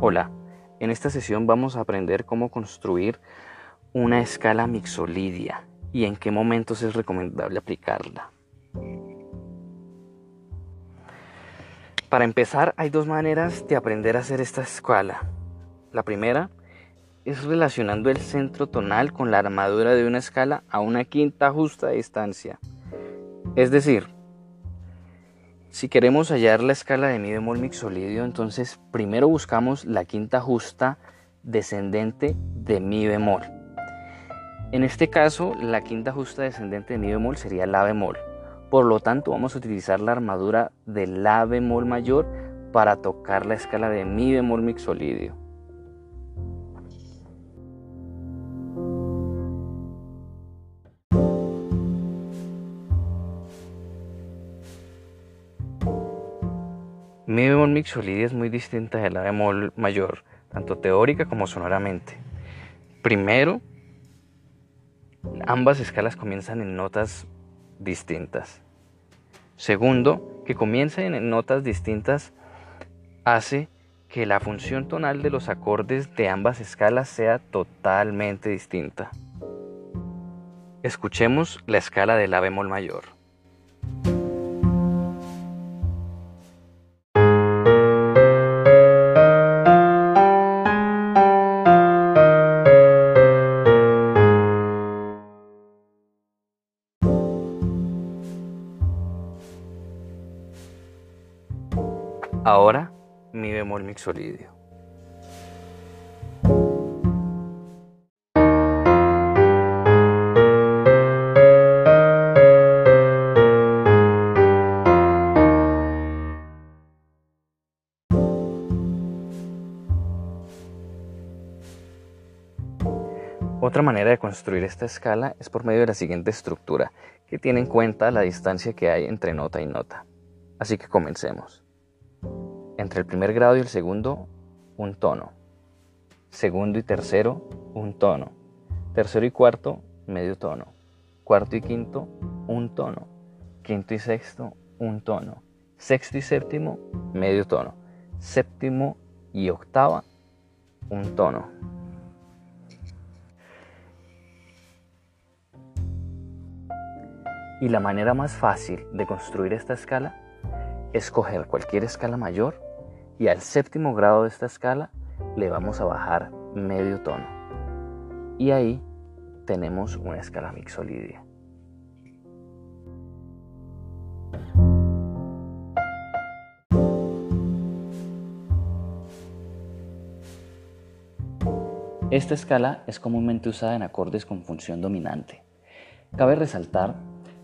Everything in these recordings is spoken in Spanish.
Hola, en esta sesión vamos a aprender cómo construir una escala mixolidia y en qué momentos es recomendable aplicarla. Para empezar, hay dos maneras de aprender a hacer esta escala. La primera es relacionando el centro tonal con la armadura de una escala a una quinta justa distancia. Es decir, si queremos hallar la escala de mi bemol mixolidio, entonces primero buscamos la quinta justa descendente de mi bemol. En este caso, la quinta justa descendente de mi bemol sería la bemol. Por lo tanto, vamos a utilizar la armadura de la bemol mayor para tocar la escala de mi bemol mixolidio. Mi bemol mixolidia es muy distinta de la bemol mayor, tanto teórica como sonoramente. Primero, ambas escalas comienzan en notas distintas. Segundo, que comiencen en notas distintas hace que la función tonal de los acordes de ambas escalas sea totalmente distinta. Escuchemos la escala de la bemol mayor. Ahora mi bemol mixolidio. Otra manera de construir esta escala es por medio de la siguiente estructura, que tiene en cuenta la distancia que hay entre nota y nota. Así que comencemos. Entre el primer grado y el segundo, un tono. Segundo y tercero, un tono. Tercero y cuarto, medio tono. Cuarto y quinto, un tono. Quinto y sexto, un tono. Sexto y séptimo, medio tono. Séptimo y octava, un tono. Y la manera más fácil de construir esta escala es coger cualquier escala mayor y al séptimo grado de esta escala le vamos a bajar medio tono. Y ahí tenemos una escala mixolidia. Esta escala es comúnmente usada en acordes con función dominante. Cabe resaltar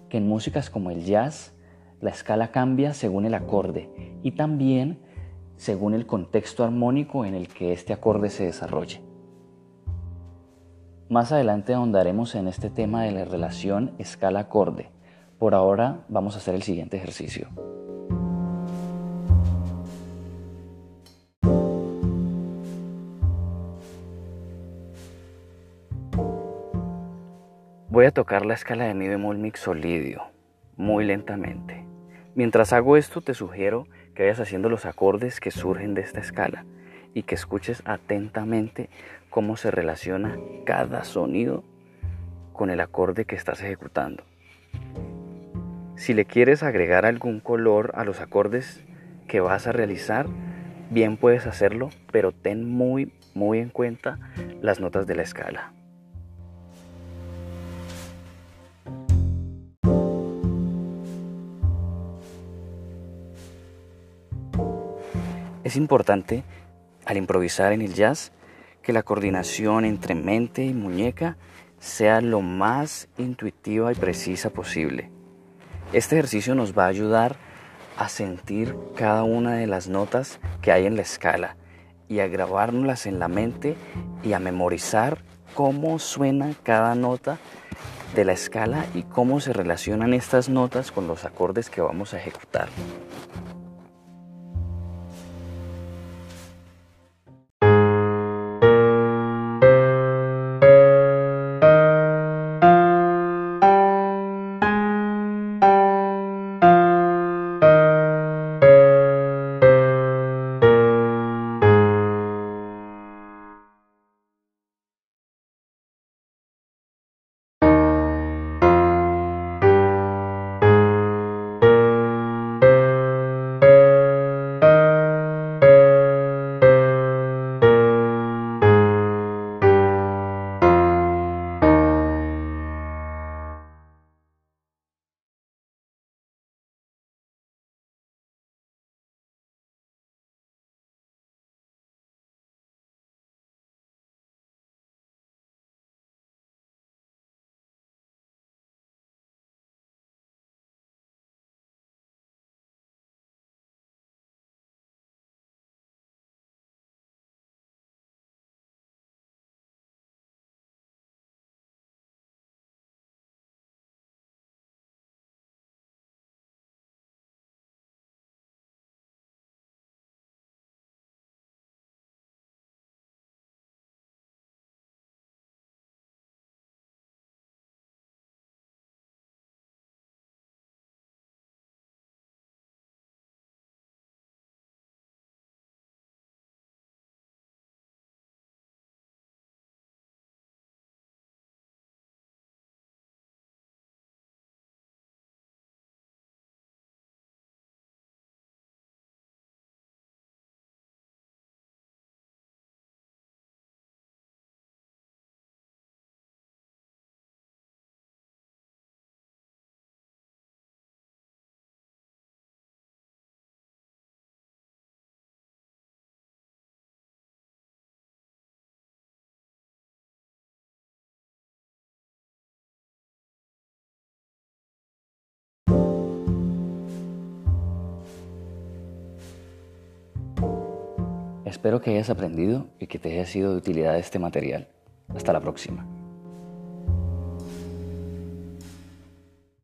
que en músicas como el jazz la escala cambia según el acorde y también según el contexto armónico en el que este acorde se desarrolle. Más adelante ahondaremos en este tema de la relación escala-acorde. Por ahora vamos a hacer el siguiente ejercicio. Voy a tocar la escala de mi bemol mixolidio muy lentamente. Mientras hago esto te sugiero que vayas haciendo los acordes que surgen de esta escala y que escuches atentamente cómo se relaciona cada sonido con el acorde que estás ejecutando. Si le quieres agregar algún color a los acordes que vas a realizar, bien puedes hacerlo, pero ten muy muy en cuenta las notas de la escala. Es importante al improvisar en el jazz que la coordinación entre mente y muñeca sea lo más intuitiva y precisa posible. Este ejercicio nos va a ayudar a sentir cada una de las notas que hay en la escala y a grabárnoslas en la mente y a memorizar cómo suena cada nota de la escala y cómo se relacionan estas notas con los acordes que vamos a ejecutar. Espero que hayas aprendido y que te haya sido de utilidad este material. Hasta la próxima.